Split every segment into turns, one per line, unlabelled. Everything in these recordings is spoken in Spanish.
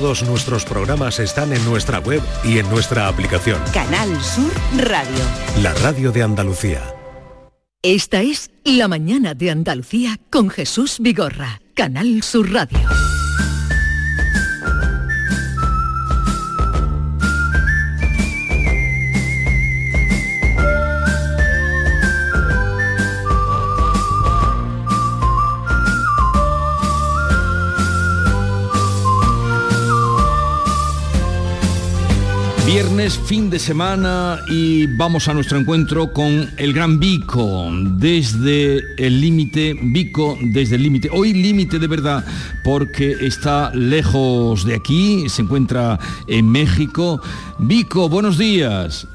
Todos nuestros programas están en nuestra web y en nuestra aplicación.
Canal Sur Radio.
La radio de Andalucía.
Esta es La mañana de Andalucía con Jesús Vigorra. Canal Sur Radio.
Fin de semana y vamos a nuestro encuentro con el gran Vico desde el límite, Vico desde el límite. Hoy límite de verdad porque está lejos de aquí, se encuentra en México. Vico, buenos días.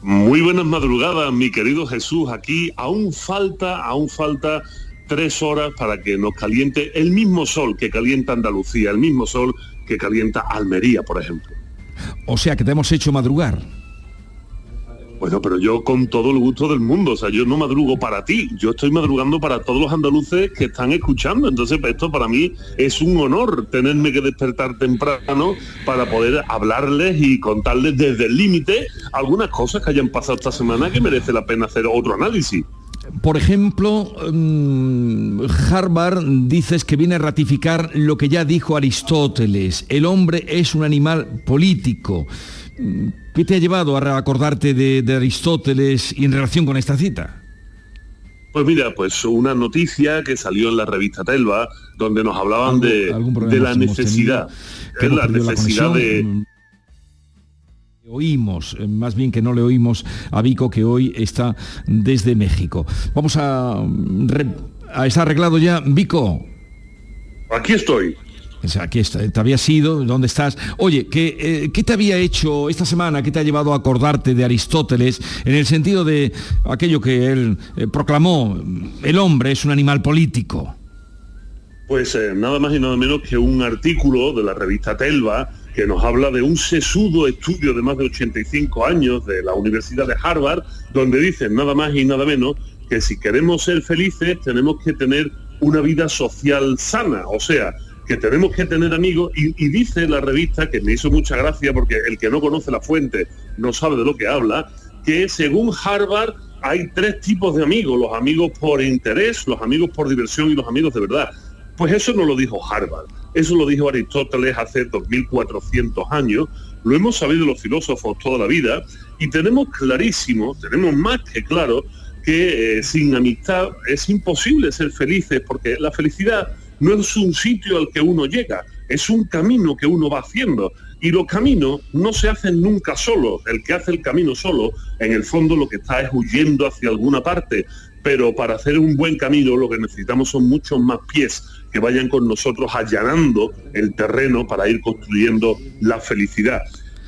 Muy buenas madrugadas, mi querido Jesús. Aquí aún falta, aún falta tres horas para que nos caliente el mismo sol que calienta Andalucía, el mismo sol que calienta Almería, por ejemplo.
O sea que te hemos hecho madrugar.
Bueno, pero yo con todo el gusto del mundo, o sea, yo no madrugo para ti, yo estoy madrugando para todos los andaluces que están escuchando. Entonces, esto para mí es un honor tenerme que despertar temprano para poder hablarles y contarles desde el límite algunas cosas que hayan pasado esta semana que merece la pena hacer otro análisis.
Por ejemplo, mm, Harvard dices que viene a ratificar lo que ya dijo Aristóteles, el hombre es un animal político. ¿Qué te ha llevado a acordarte de, Aristóteles y en relación con esta cita?
Pues mira, pues una noticia que salió en la revista Telva, donde nos hablaban de, la necesidad, la necesidad de
Oímos, eh, más bien que no le oímos a Vico que hoy está desde México. Vamos a, a ¿Está arreglado ya, Vico?
Aquí estoy.
Aquí está, te había sido, ¿dónde estás? Oye, ¿qué, eh, ¿qué, te había hecho esta semana? ¿Qué te ha llevado a acordarte de Aristóteles en el sentido de aquello que él eh, proclamó, el hombre es un animal político?
Pues nada más y nada menos que un artículo de la revista Telva que nos habla de un sesudo estudio de más de 85 años de la Universidad de Harvard, donde dicen nada más y nada menos que si queremos ser felices tenemos que tener una vida social sana, o sea, que tenemos que tener amigos y, dice la revista, que me hizo mucha gracia porque el que no conoce la fuente no sabe de lo que habla, que según Harvard hay tres tipos de amigos, los amigos por interés, los amigos por diversión y los amigos de verdad. Pues eso no lo dijo Harvard. Eso lo dijo Aristóteles hace 2400 años, lo hemos sabido los filósofos toda la vida y tenemos clarísimo, tenemos más que claro que eh, sin amistad es imposible ser felices porque la felicidad no es un sitio al que uno llega, es un camino que uno va haciendo y los caminos no se hacen nunca solo. El que hace el camino solo, en el fondo lo que está es huyendo hacia alguna parte. Pero para hacer un buen camino lo que necesitamos son muchos más pies que vayan con nosotros allanando el terreno para ir construyendo la felicidad.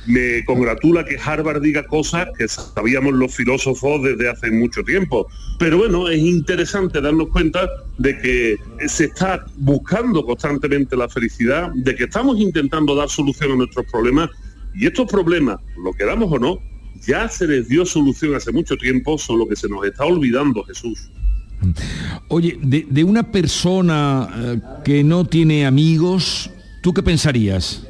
Me congratula que Harvard diga cosas que sabíamos los filósofos desde hace mucho tiempo. Pero bueno, es interesante darnos cuenta de que se está buscando constantemente la felicidad, de que estamos intentando dar solución a nuestros problemas y estos problemas, lo queramos o no, ya se les dio solución hace mucho tiempo, solo que se nos está olvidando Jesús.
Oye, de, una persona eh, que no tiene amigos, ¿tú qué pensarías?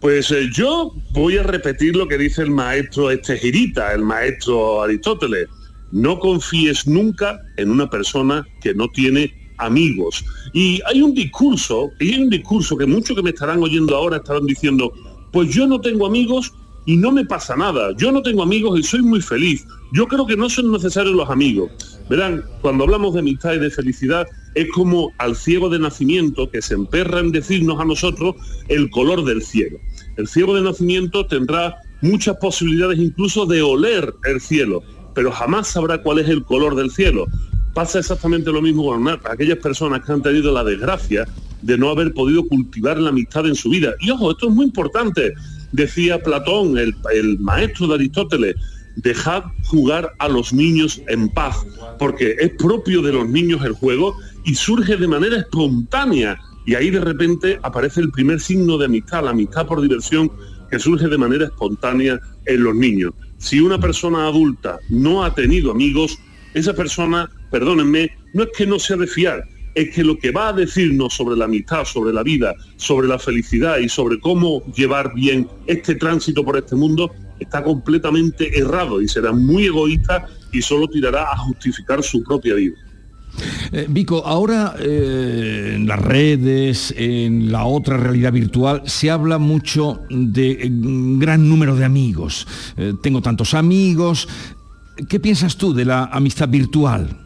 Pues eh, yo voy a repetir lo que dice el maestro este girita, el maestro Aristóteles. No confíes nunca en una persona que no tiene amigos. Y hay un discurso, y hay un discurso que muchos que me estarán oyendo ahora estarán diciendo, pues yo no tengo amigos y no me pasa nada. Yo no tengo amigos y soy muy feliz. Yo creo que no son necesarios los amigos. Verán, cuando hablamos de amistad y de felicidad, es como al ciego de nacimiento que se emperra en decirnos a nosotros el color del cielo. El ciego de nacimiento tendrá muchas posibilidades incluso de oler el cielo, pero jamás sabrá cuál es el color del cielo. Pasa exactamente lo mismo con aquellas personas que han tenido la desgracia de no haber podido cultivar la amistad en su vida. Y ojo, esto es muy importante decía Platón, el, maestro de Aristóteles, dejad jugar a los niños en paz, porque es propio de los niños el juego y surge de manera espontánea. Y ahí de repente aparece el primer signo de amistad, la amistad por diversión, que surge de manera espontánea en los niños. Si una persona adulta no ha tenido amigos, esa persona, perdónenme, no es que no sea de fiar, es que lo que va a decirnos sobre la amistad, sobre la vida, sobre la felicidad y sobre cómo llevar bien este tránsito por este mundo está completamente errado y será muy egoísta y solo tirará a justificar su propia vida.
Eh, Vico, ahora eh, en las redes, en la otra realidad virtual, se habla mucho de un gran número de amigos. Eh, tengo tantos amigos. ¿Qué piensas tú de la amistad virtual?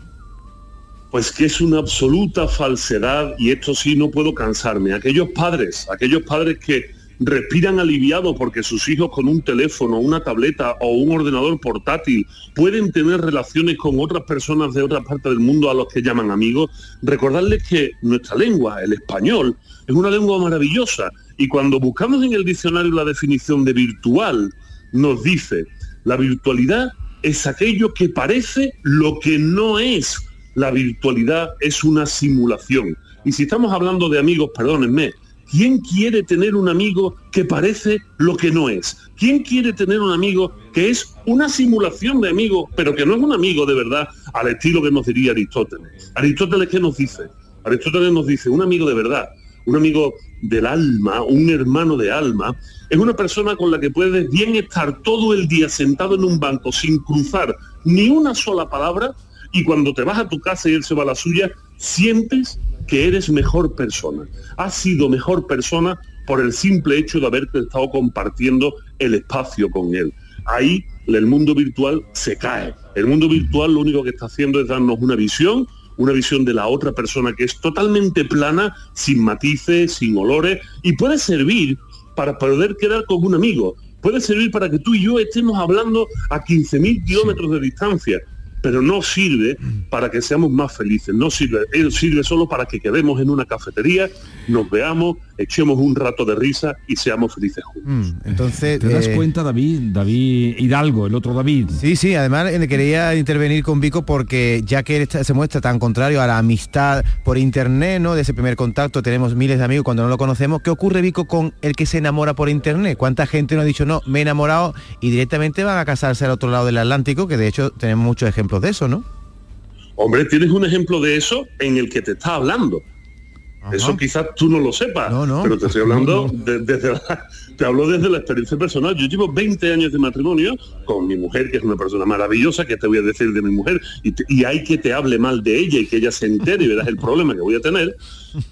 Pues que es una absoluta falsedad y esto sí no puedo cansarme. Aquellos padres, aquellos padres que respiran aliviados porque sus hijos con un teléfono, una tableta o un ordenador portátil pueden tener relaciones con otras personas de otra parte del mundo a los que llaman amigos, recordarles que nuestra lengua, el español, es una lengua maravillosa y cuando buscamos en el diccionario la definición de virtual, nos dice, la virtualidad es aquello que parece lo que no es. La virtualidad es una simulación. Y si estamos hablando de amigos, perdónenme, ¿Quién quiere tener un amigo que parece lo que no es? ¿Quién quiere tener un amigo que es una simulación de amigo, pero que no es un amigo de verdad al estilo que nos diría Aristóteles? Aristóteles, ¿qué nos dice? Aristóteles nos dice, un amigo de verdad, un amigo del alma, un hermano de alma, es una persona con la que puedes bien estar todo el día sentado en un banco sin cruzar ni una sola palabra y cuando te vas a tu casa y él se va a la suya, sientes que eres mejor persona. Has sido mejor persona por el simple hecho de haberte estado compartiendo el espacio con él. Ahí el mundo virtual se cae. El mundo virtual lo único que está haciendo es darnos una visión, una visión de la otra persona que es totalmente plana, sin matices, sin olores, y puede servir para poder quedar con un amigo. Puede servir para que tú y yo estemos hablando a 15.000 kilómetros de distancia pero no sirve para que seamos más felices, no sirve, sirve solo para que quedemos en una cafetería, nos veamos, echemos un rato de risa y seamos felices juntos.
Mm, entonces, ¿te das eh, cuenta, David? David Hidalgo, el otro David.
Sí, sí, además eh, quería intervenir con Vico porque ya que él se muestra tan contrario a la amistad por internet, ¿no? De ese primer contacto tenemos miles de amigos cuando no lo conocemos. ¿Qué ocurre, Vico, con el que se enamora por internet? ¿Cuánta gente no ha dicho, no, me he enamorado y directamente van a casarse al otro lado del Atlántico? Que de hecho tenemos muchos ejemplos de eso, ¿no?
Hombre, tienes un ejemplo de eso en el que te está hablando. Eso quizás tú no lo sepas, pero te estoy hablando desde te hablo desde la experiencia personal. Yo llevo 20 años de matrimonio con mi mujer, que es una persona maravillosa, que te voy a decir de mi mujer, y, hay que te hable mal de ella y que ella se entere y verás el problema que voy a tener.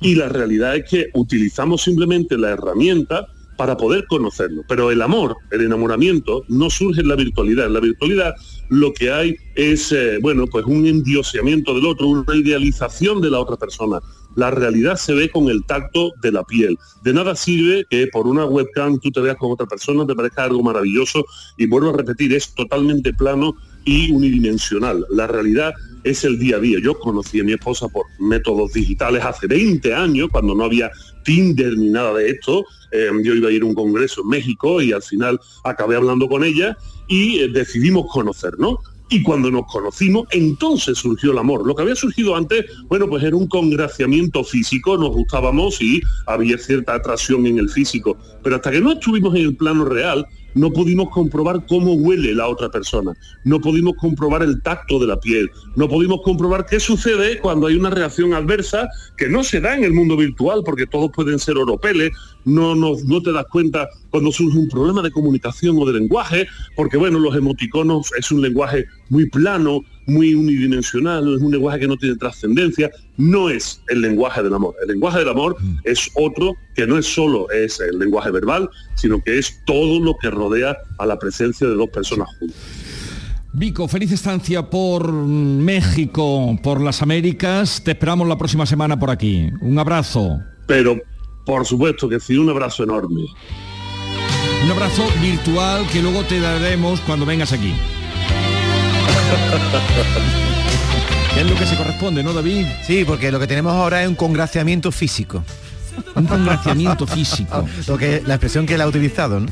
Y la realidad es que utilizamos simplemente la herramienta para poder conocerlo. Pero el amor, el enamoramiento, no surge en la virtualidad. En la virtualidad lo que hay es, eh, bueno, pues un endioseamiento del otro, una idealización de la otra persona. La realidad se ve con el tacto de la piel. De nada sirve que por una webcam tú te veas con otra persona, te parezca algo maravilloso y vuelvo a repetir, es totalmente plano y unidimensional. La realidad es el día a día. Yo conocí a mi esposa por métodos digitales hace 20 años, cuando no había Tinder ni nada de esto. Eh, yo iba a ir a un congreso en México y al final acabé hablando con ella y eh, decidimos conocernos y cuando nos conocimos, entonces surgió el amor. Lo que había surgido antes, bueno, pues era un congraciamiento físico, nos gustábamos y había cierta atracción en el físico, pero hasta que no estuvimos en el plano real, no pudimos comprobar cómo huele la otra persona, no pudimos comprobar el tacto de la piel, no pudimos comprobar qué sucede cuando hay una reacción adversa que no se da en el mundo virtual, porque todos pueden ser oropeles, no, no, no te das cuenta cuando surge un problema de comunicación o de lenguaje, porque bueno, los emoticonos es un lenguaje muy plano, muy unidimensional, es un lenguaje que no tiene trascendencia, no es el lenguaje del amor. El lenguaje del amor mm. es otro que no es solo es el lenguaje verbal, sino que es todo lo que rodea a la presencia de dos personas juntas.
Vico, feliz estancia por México, por las Américas. Te esperamos la próxima semana por aquí. Un abrazo.
Pero, por supuesto que sí, un abrazo enorme.
Un abrazo virtual que luego te daremos cuando vengas aquí. es lo que se corresponde, ¿no, David?
Sí, porque lo que tenemos ahora es un congraciamiento físico.
Un congraciamiento físico.
lo que, la expresión que él ha utilizado, ¿no?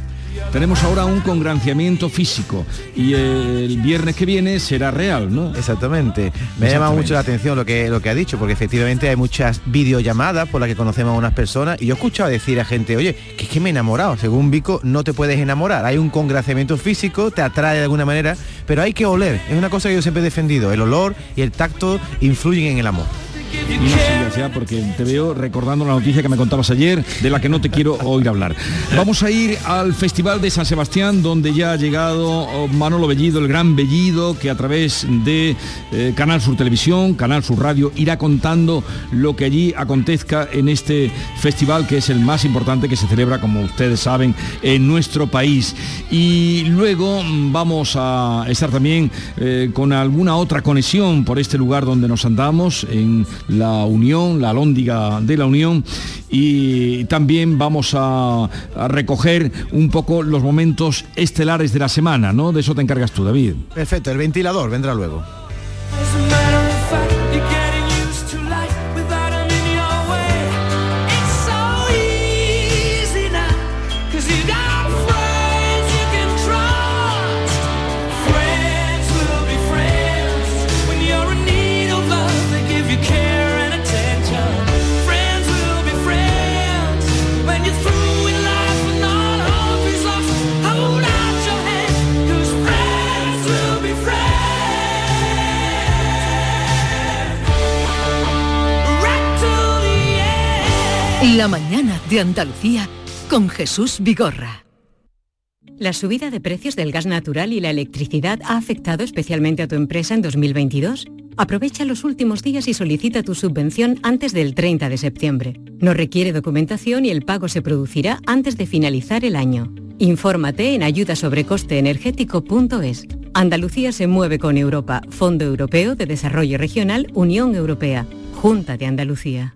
Tenemos ahora un congranciamiento físico y el viernes que viene será real, ¿no?
Exactamente. Me llama mucho la atención lo que, lo que ha dicho, porque efectivamente hay muchas videollamadas por las que conocemos a unas personas y yo he escuchado decir a gente, oye, que es que me he enamorado. Según Vico, no te puedes enamorar. Hay un congraciamiento físico, te atrae de alguna manera, pero hay que oler. Es una cosa que yo siempre he defendido. El olor y el tacto influyen en el amor.
Y porque te veo recordando la noticia que me contabas ayer, de la que no te quiero oír hablar. Vamos a ir al Festival de San Sebastián, donde ya ha llegado oh, Manolo Bellido, el gran Bellido, que a través de eh, Canal Sur Televisión, Canal Sur Radio, irá contando lo que allí acontezca en este festival, que es el más importante que se celebra, como ustedes saben, en nuestro país. Y luego mm, vamos a estar también eh, con alguna otra conexión por este lugar donde nos andamos, en la Unión, la Lóndiga de la Unión, y también vamos a, a recoger un poco los momentos estelares de la semana, ¿no? De eso te encargas tú, David.
Perfecto, el ventilador vendrá luego.
La mañana de Andalucía con Jesús Vigorra.
La subida de precios del gas natural y la electricidad ha afectado especialmente a tu empresa en 2022. Aprovecha los últimos días y solicita tu subvención antes del 30 de septiembre. No requiere documentación y el pago se producirá antes de finalizar el año. Infórmate en ayudasobrecosteenergético.es. Andalucía se mueve con Europa, Fondo Europeo de Desarrollo Regional, Unión Europea, Junta de Andalucía.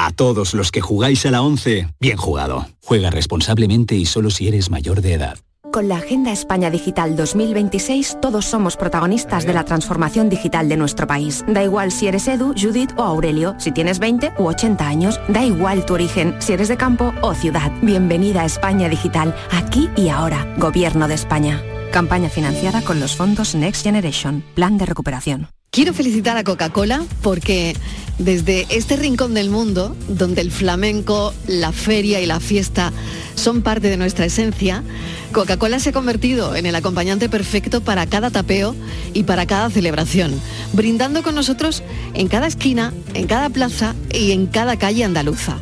A todos los que jugáis a la 11, bien jugado. Juega responsablemente y solo si eres mayor de edad.
Con la Agenda España Digital 2026 todos somos protagonistas de la transformación digital de nuestro país. Da igual si eres Edu, Judith o Aurelio, si tienes 20 u 80 años, da igual tu origen, si eres de campo o ciudad. Bienvenida a España Digital, aquí y ahora. Gobierno de España. Campaña financiada con los fondos Next Generation, Plan de Recuperación.
Quiero felicitar a Coca-Cola porque desde este rincón del mundo, donde el flamenco, la feria y la fiesta son parte de nuestra esencia, Coca-Cola se ha convertido en el acompañante perfecto para cada tapeo y para cada celebración, brindando con nosotros en cada esquina, en cada plaza y en cada calle andaluza.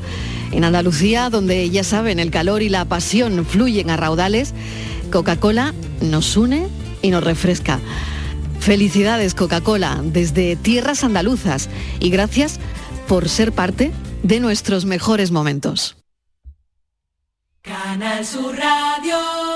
En Andalucía, donde ya saben, el calor y la pasión fluyen a raudales, Coca-Cola nos une y nos refresca. Felicidades Coca-Cola desde tierras andaluzas y gracias por ser parte de nuestros mejores momentos.
Canal Sur Radio.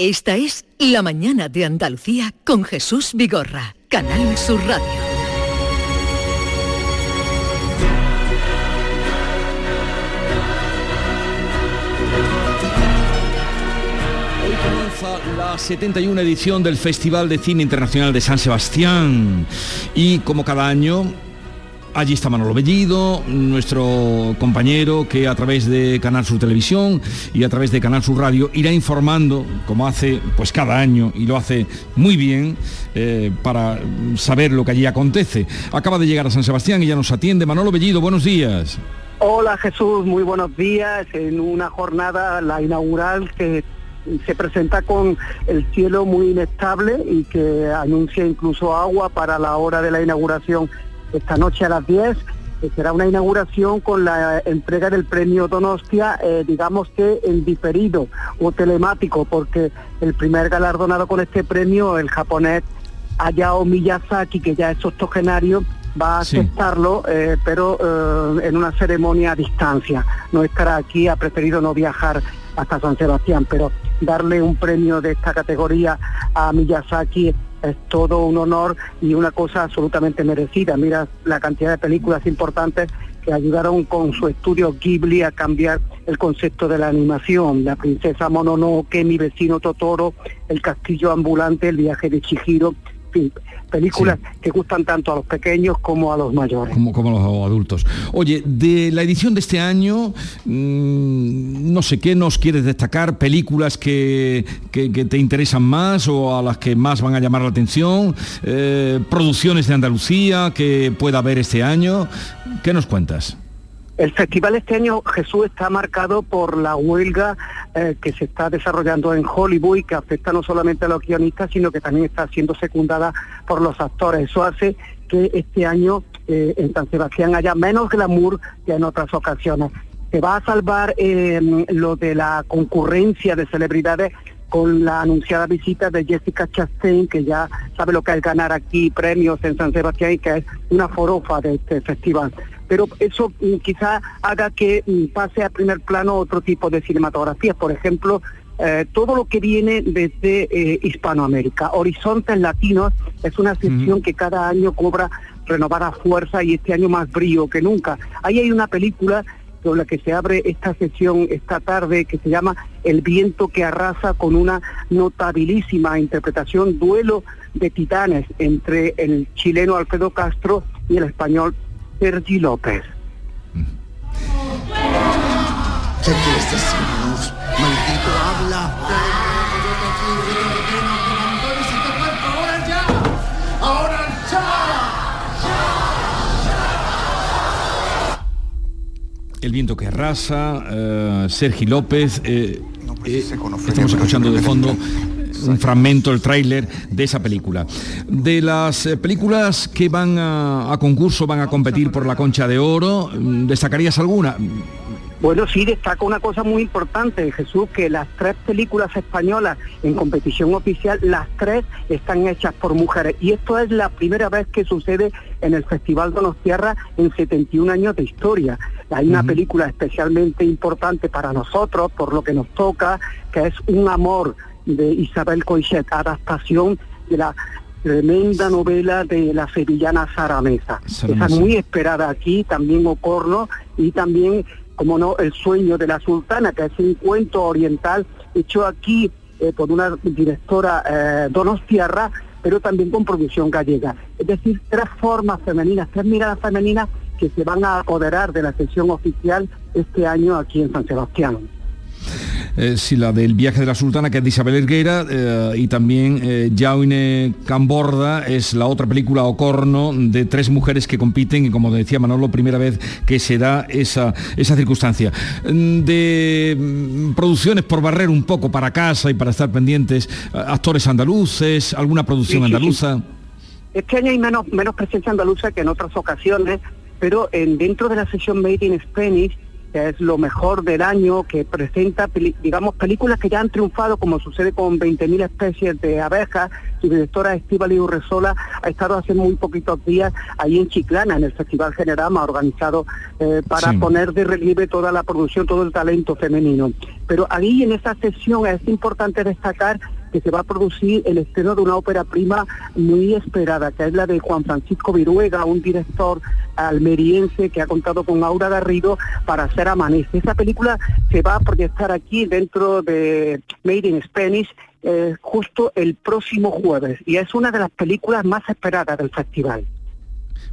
Esta es La mañana de Andalucía con Jesús Vigorra, Canal Sur Radio.
Hoy comienza La 71 edición del Festival de Cine Internacional de San Sebastián y como cada año Allí está Manolo Bellido, nuestro compañero que a través de Canal Sur Televisión y a través de Canal Sur Radio irá informando, como hace pues cada año y lo hace muy bien, eh, para saber lo que allí acontece. Acaba de llegar a San Sebastián y ya nos atiende. Manolo Bellido, buenos días.
Hola Jesús, muy buenos días. En una jornada, la inaugural, que se presenta con el cielo muy inestable y que anuncia incluso agua para la hora de la inauguración esta noche a las 10. eh, será una inauguración con la entrega del premio Donostia, eh, digamos que en diferido o telemático, porque el primer galardonado con este premio, el japonés Hayao Miyazaki, que ya es octogenario, va a
Sí.
aceptarlo, eh, pero eh, en una ceremonia a distancia. No estará aquí, ha preferido no viajar hasta San Sebastián, pero darle un premio de esta categoría a Miyazaki es todo un honor y una cosa absolutamente merecida. Mira la cantidad de películas importantes que ayudaron con su estudio Ghibli a cambiar el concepto de la animación. La princesa Mononoke, Mi vecino Totoro, El castillo ambulante, El viaje de Chihiro. Fin, películas que gustan tanto a los pequeños como a los mayores.
Como, como los adultos. Oye, de la edición de este año, mm, no sé qué nos quieres destacar, películas que, que- que te interesan más o a las que más van a llamar la atención, eh, producciones de Andalucía que pueda haber este año. ¿Qué nos cuentas?
El festival este año, Jesús, está marcado por la huelga eh, que se está desarrollando en Hollywood y que afecta no solamente a los guionistas, sino que también está siendo secundada por los actores. Eso hace que este año eh, en San Sebastián haya menos glamour que en otras ocasiones. Se va a salvar eh, lo de la concurrencia de celebridades con la anunciada visita de Jessica Chastain, que ya sabe lo que es ganar aquí premios en San Sebastián y que es una forofa de este festival. Pero eso mm, quizá haga que mm, pase a primer plano otro tipo de cinematografías, por ejemplo, eh, todo lo que viene desde eh, Hispanoamérica. Horizontes Latinos es una sección que cada año cobra renovada fuerza y este año más brío que nunca. Ahí hay una película con la que se abre esta sesión esta tarde que se llama El viento que arrasa con una notabilísima interpretación, duelo de titanes entre el chileno Alfredo Castro y el español Sergi López.
¿Qué quieres decirnos? Maldito habla. ¡Ahora
El viento que arrasa, eh, Sergi López, eh, eh, estamos escuchando de fondo un fragmento, el tráiler de esa película. De las eh, películas que van a, a concurso, van a competir por la Concha de Oro, mm, ¿destacarías alguna?
Bueno, sí, destaca una cosa muy importante, Jesús, que las tres películas españolas en competición oficial, las tres están hechas por mujeres. Y esto es la primera vez que sucede en el Festival Donostierra en 71 años de historia. Hay una película especialmente importante para nosotros, por lo que nos toca, que es Un amor de Isabel Coixet, adaptación de la tremenda novela de la sevillana Sara Mesa. Esa muy esperada aquí, también Oporno y también, como no, El sueño de la sultana, que es un cuento oriental hecho aquí eh, por una directora eh, donostiarra, pero también con producción gallega. Es decir, tres formas femeninas, tres miradas femeninas que se van a apoderar de la sesión oficial este año aquí en San Sebastián.
Eh, sí, la del viaje de la sultana, que es de Isabel Erguera, eh, y también eh, Camborda, es la otra película Ocorno de tres mujeres que compiten, y como decía Manolo, primera vez que se da esa, esa circunstancia. Mm, De mm, producciones por barrer un poco para casa y para estar pendientes, eh, actores andaluces, alguna producción
Sí, sí, sí.
andaluza.
Este año hay menos, menos presencia andaluza que en otras ocasiones, pero en, dentro de la sesión Made in Spanish, que es lo mejor del año, que presenta, digamos, películas que ya han triunfado, como sucede con 20.000 especies de abejas. Su directora Estíbal Urresola ha estado hace muy poquitos días ahí en Chiclana, en el Festival Generama, organizado eh, para
Sí.
poner de relieve toda la producción, todo el talento femenino. Pero ahí en esa sesión es importante destacar que se va a producir el estreno de una ópera prima muy esperada, que es la de Juan Francisco Viruega, un director almeriense que ha contado con Aura Garrido para hacer Amanece. Esa película se va a proyectar aquí dentro de Made in Spanish eh, justo el próximo jueves y es una de las películas más esperadas del festival.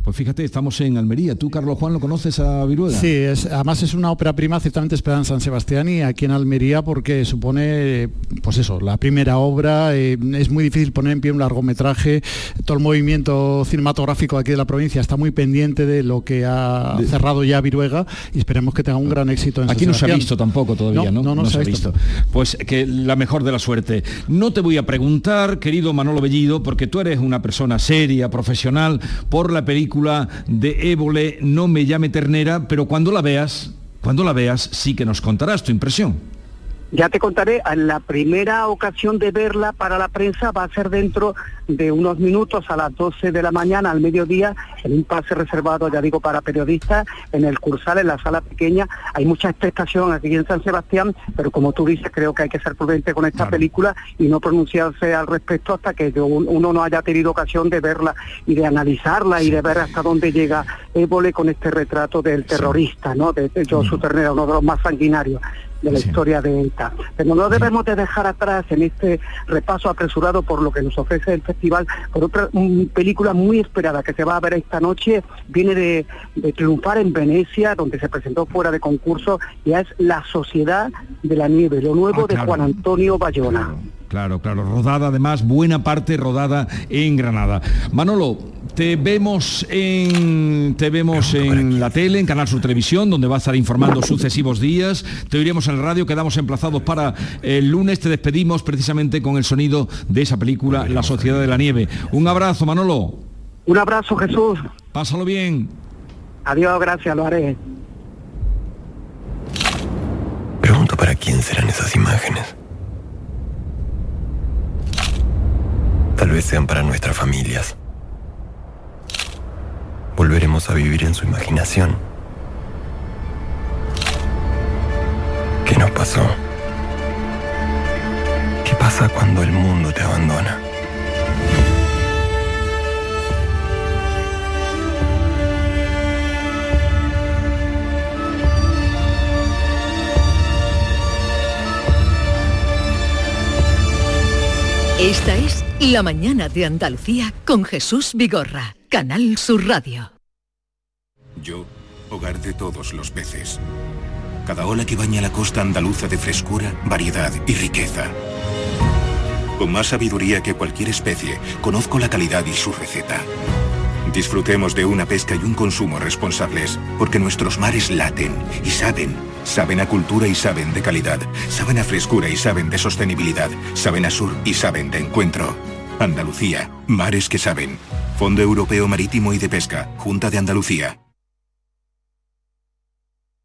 Pues fíjate, estamos en Almería. ¿Tú, Carlos Juan, lo conoces a Viruela?
Sí, es, además es una ópera prima ciertamente esperada en San Sebastián y aquí en Almería porque supone, pues eso, la primera obra. eh, es muy difícil poner en pie un largometraje. Todo el movimiento cinematográfico aquí de la provincia está muy pendiente de lo que ha cerrado ya Viruega y esperemos que tenga un gran éxito en San
Aquí no se ha visto tampoco todavía, ¿no?
No, no, se ha visto.
Pues que la mejor de la suerte. No te voy a preguntar, querido Manolo Bellido, porque tú eres una persona seria, profesional, por la película de Évole, No me llame ternera, pero cuando la veas, cuando la veas, sí que nos contarás tu impresión.
Ya te contaré, en la primera ocasión de verla para la prensa va a ser dentro de unos minutos a las 12 de la mañana, al mediodía, en un pase reservado, ya digo, para periodistas, en el Cursal, en la sala pequeña. Hay mucha expectación aquí en San Sebastián, pero como tú dices, creo que hay que ser prudente con esta película y no pronunciarse al respecto hasta que uno no haya tenido ocasión de verla y de analizarla y de ver hasta dónde llega Évole con este retrato del terrorista, ¿no? De, de Josu Ternera, uno de los más sanguinarios de la historia de ETA. Pero no debemos de dejar atrás en este repaso apresurado por lo que nos ofrece el festival, por otra película muy esperada que se va a ver esta noche, viene de, de triunfar en Venecia, donde se presentó fuera de concurso, ya es La Sociedad de la Nieve, lo nuevo
Ah,
de. Juan Antonio Bayona.
Claro, claro, rodada además, buena parte rodada en Granada. Manolo, te vemos en te vemos en la tele, en Canal Sur Televisión, donde va a estar informando sucesivos días. Te oiremos en el radio, quedamos emplazados para el lunes. Te despedimos precisamente con el sonido de esa película, La Sociedad de la Nieve. Un abrazo, Manolo.
Un abrazo, Jesús.
Pásalo bien.
Adiós, gracias, lo haré.
Pregunto para quién serán esas imágenes. Tal vez sean para nuestras familias. Volveremos a vivir en su imaginación. ¿Qué nos pasó? ¿Qué pasa cuando el mundo te abandona?
Esta es La mañana de Andalucía con Jesús Vigorra, Canal Sur Radio.
Yo, hogar de todos los peces. Cada ola que baña la costa andaluza de frescura, variedad y riqueza. Con más sabiduría que cualquier especie, conozco la calidad y su receta. Disfrutemos de una pesca y un consumo responsables, porque nuestros mares laten y saben. Saben a cultura y saben de calidad. Saben a frescura y saben de sostenibilidad. Saben a sur y saben de encuentro. Andalucía, mares que saben. Fondo Europeo Marítimo y de Pesca, Junta de Andalucía.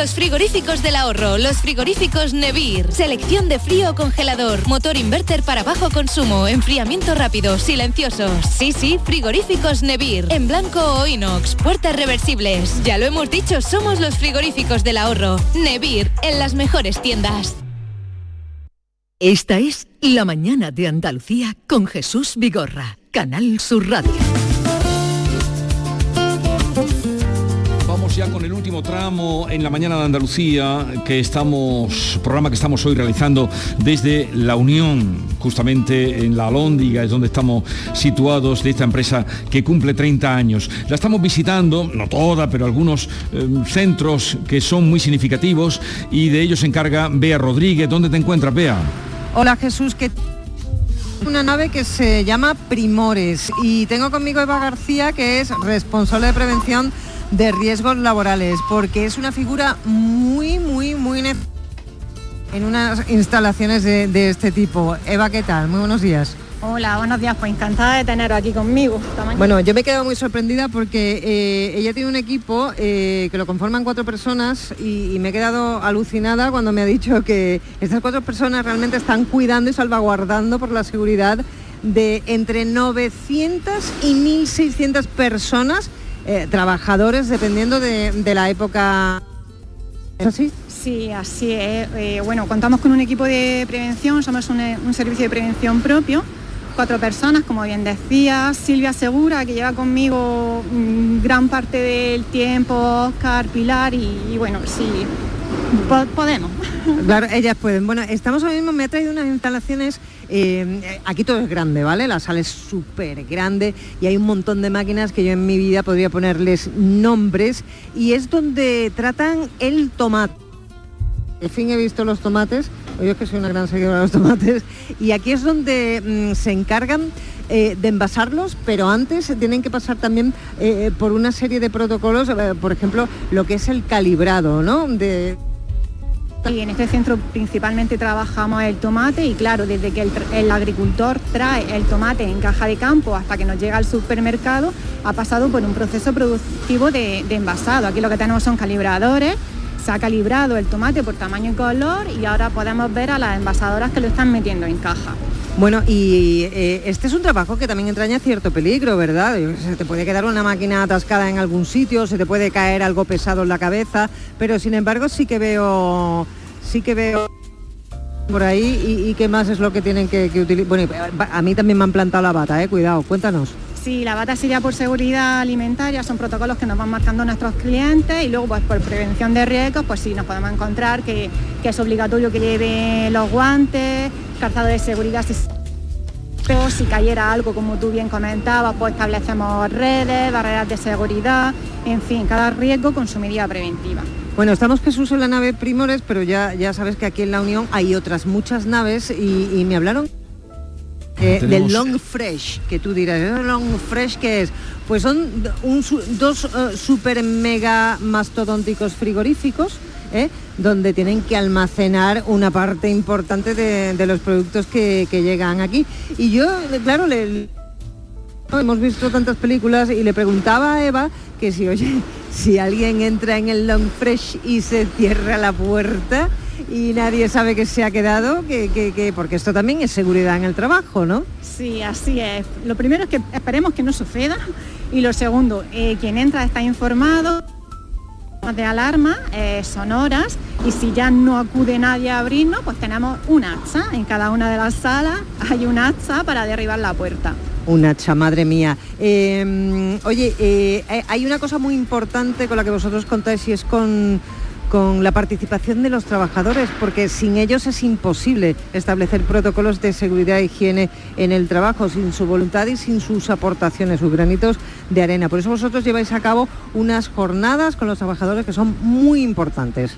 Los frigoríficos del ahorro, los frigoríficos Nevir. Selección de frío o congelador, motor inverter para bajo consumo, enfriamiento rápido, silenciosos. Sí, sí, frigoríficos Nevir. En blanco o inox, puertas reversibles. Ya lo hemos dicho, somos los frigoríficos del ahorro. Nevir, en las mejores tiendas.
Esta es La mañana de Andalucía con Jesús Vigorra, Canal Sur Radio.
Ya con el último tramo en la mañana de Andalucía que estamos, programa que estamos hoy realizando desde la Unión, justamente en la Alhóndiga, es donde estamos situados de esta empresa que cumple 30 años. La estamos visitando, no toda, pero algunos eh, centros que son muy significativos y de ellos se encarga Bea Rodríguez. ¿Dónde te encuentras, Bea?
Hola Jesús, que una nave que se llama Primores y tengo conmigo Eva García que es responsable de prevención de riesgos laborales porque es una figura muy muy muy necesaria en unas instalaciones de, de este tipo. Eva, ¿qué tal? Muy buenos días.
Hola, buenos días, pues encantada de teneros aquí conmigo.
Bueno, yo me he quedado muy sorprendida porque eh, ella tiene un equipo eh, que lo conforman cuatro personas y, y me he quedado alucinada cuando me ha dicho que estas cuatro personas realmente están cuidando y salvaguardando por la seguridad de entre 900 y 1.600 personas, eh, trabajadores, dependiendo de, de la época. ¿Es así?
Sí, así es. Eh, bueno, contamos con un equipo de prevención, somos un, un servicio de prevención propio, cuatro personas, como bien decía, Silvia Segura, que lleva conmigo mm, gran parte del tiempo, Oscar, Pilar, y, y bueno, sí, po- podemos.
Claro, ellas pueden. Bueno, estamos ahora mismo, me ha traído unas instalaciones, eh, aquí todo es grande, ¿vale? La sala es súper grande y hay un montón de máquinas que yo en mi vida podría ponerles nombres y es donde tratan el tomate. Al fin he visto los tomates, o yo es que soy una gran seguidora de los tomates, y aquí es donde mm, se encargan eh, de envasarlos, pero antes tienen que pasar también eh, por una serie de protocolos, por ejemplo, lo que es el calibrado, ¿no?
Y en este centro principalmente trabajamos el tomate y claro, desde que el, agricultor trae el tomate en caja de campo hasta que nos llega al supermercado, ha pasado por un proceso productivo de envasado. Aquí lo que tenemos son calibradores, se ha calibrado el tomate por tamaño y color y ahora podemos ver a las envasadoras que lo están metiendo en caja.
Bueno, y eh, este es un trabajo que también entraña cierto peligro, ¿verdad? Se te puede quedar una máquina atascada en algún sitio, se te puede caer algo pesado en la cabeza, pero sin embargo sí que veo, sí que veo por ahí y, qué más es lo que tienen que, utilizar. Bueno, y a mí también me han plantado la bata, ¿eh? Cuidado, cuéntanos.
Sí, la bata sería por seguridad alimentaria, son protocolos que nos van marcando nuestros clientes y luego pues por prevención de riesgos, pues sí, nos podemos encontrar que, que es obligatorio que lleve los guantes, calzado de seguridad si, si cayera algo, como tú bien comentabas, pues establecemos redes, barreras de seguridad, en fin, cada riesgo con su medida preventiva.
Bueno, estamos Jesús en la nave Primores, pero ya, ya sabes que aquí en la Unión hay otras muchas naves y me hablaron eh,
Tenemos-
del Long Fresh, que tú dirás, ¿eh, Long Fresh qué es? Pues son un dos eh, super mega mastodónticos frigoríficos, ¿eh? donde tienen que almacenar una parte importante de, de los productos que, que llegan aquí. Y yo, claro, le, hemos visto tantas películas y le preguntaba a Eva que si, oye, si alguien entra en el Long Fresh y se cierra la puerta y nadie sabe que se ha quedado, que, que- que- porque esto también es seguridad en el trabajo, ¿no?
Sí, así es. Lo primero es que esperemos que no suceda y lo segundo, eh, quien entra está informado de alarma eh, sonoras y si ya no acude nadie a abrirnos, pues tenemos un hacha. En cada una de las salas hay un hacha para derribar la puerta.
Un hacha, madre mía. Eh, oye, eh, eh, hay una cosa muy importante con la que vosotros contáis y es con, con la participación de los trabajadores, porque sin ellos es imposible establecer protocolos de seguridad e higiene en el trabajo, sin su voluntad y sin sus aportaciones, sus granitos de arena. Por eso vosotros lleváis a cabo unas jornadas con los trabajadores que son muy importantes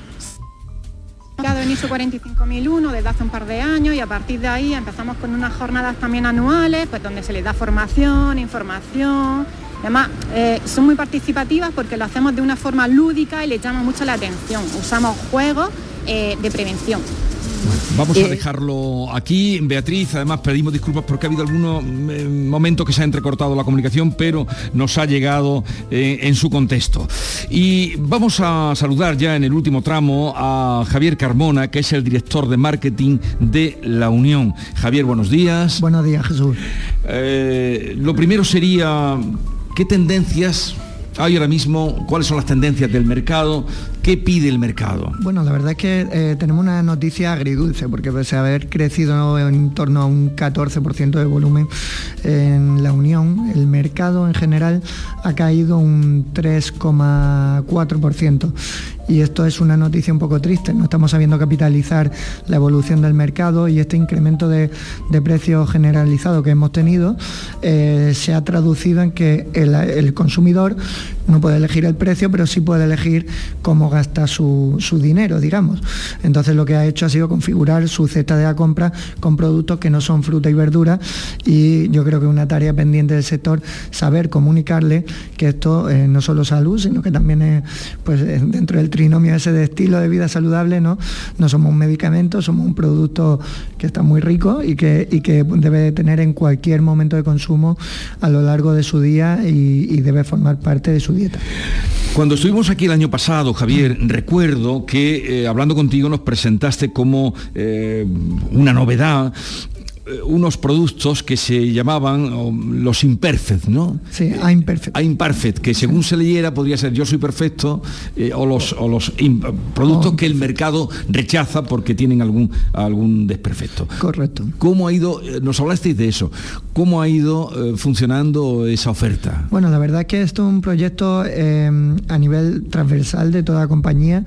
en ISO 45001 desde hace un par de años y a partir de ahí empezamos con unas jornadas también anuales, pues donde se les da formación, información. Además, eh, son muy participativas porque lo hacemos de una forma lúdica y les llama mucho la atención. Usamos juegos eh, de prevención.
Vamos a dejarlo aquí. Beatriz, además pedimos disculpas porque ha habido algunos eh, momentos que se ha entrecortado la comunicación, pero nos ha llegado eh, en su contexto. Y vamos a saludar ya en el último tramo a Javier Carmona, que es el director de marketing de La Unión. Javier, buenos días.
Buenos días, Jesús.
Eh, lo primero sería, ¿qué tendencias hay ahora mismo? ¿Cuáles son las tendencias del mercado? ¿Qué pide el mercado?
Bueno, la verdad es que eh, tenemos una noticia agridulce, porque pese a haber crecido en torno a un 14% de volumen en la Unión, el mercado en general ha caído un 3,4% y esto es una noticia un poco triste. No estamos sabiendo capitalizar la evolución del mercado y este incremento de, precios generalizado que hemos tenido eh, se ha traducido en que el, consumidor no puede elegir el precio, pero sí puede elegir cómo gasta su, dinero, digamos. Entonces lo que ha hecho ha sido configurar su cesta de la compra con productos que no son fruta y verdura y yo creo que es una tarea pendiente del sector saber comunicarle que esto eh, no solo salud, sino que también es pues, dentro del trinomio ese de estilo de vida saludable, ¿no? No somos un medicamento, somos un producto que está muy rico y que, que debe tener en cualquier momento de consumo a lo largo de su día y debe formar parte de su dieta.
Cuando estuvimos aquí el año pasado, Javier, recuerdo que eh, hablando contigo nos presentaste como eh, una novedad unos productos que se llamaban los imperfect, ¿no?
Sí, a imperfect.
A imperfect, que según se leyera podría ser yo soy perfecto eh, o los, o los productos que el mercado rechaza porque tienen algún, algún desperfecto.
Correcto.
¿Cómo ha ido, eh, nos hablasteis de eso, cómo ha ido funcionando esa oferta?
Bueno, la verdad es que esto es un proyecto a nivel transversal de toda la compañía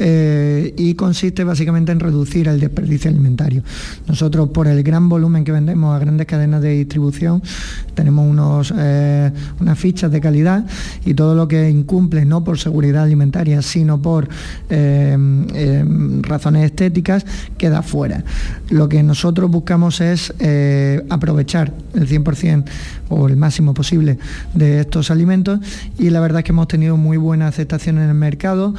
y consiste básicamente en reducir el desperdicio alimentario. Nosotros por el gran volumen que vendemos a grandes cadenas de distribución, tenemos unos, eh, unas fichas de calidad y todo lo que incumple, no por seguridad alimentaria, sino por eh, eh, razones estéticas, queda fuera. Lo que nosotros buscamos es aprovechar el 100% o el máximo posible de estos alimentos y la verdad es que hemos tenido muy buena aceptación en el mercado,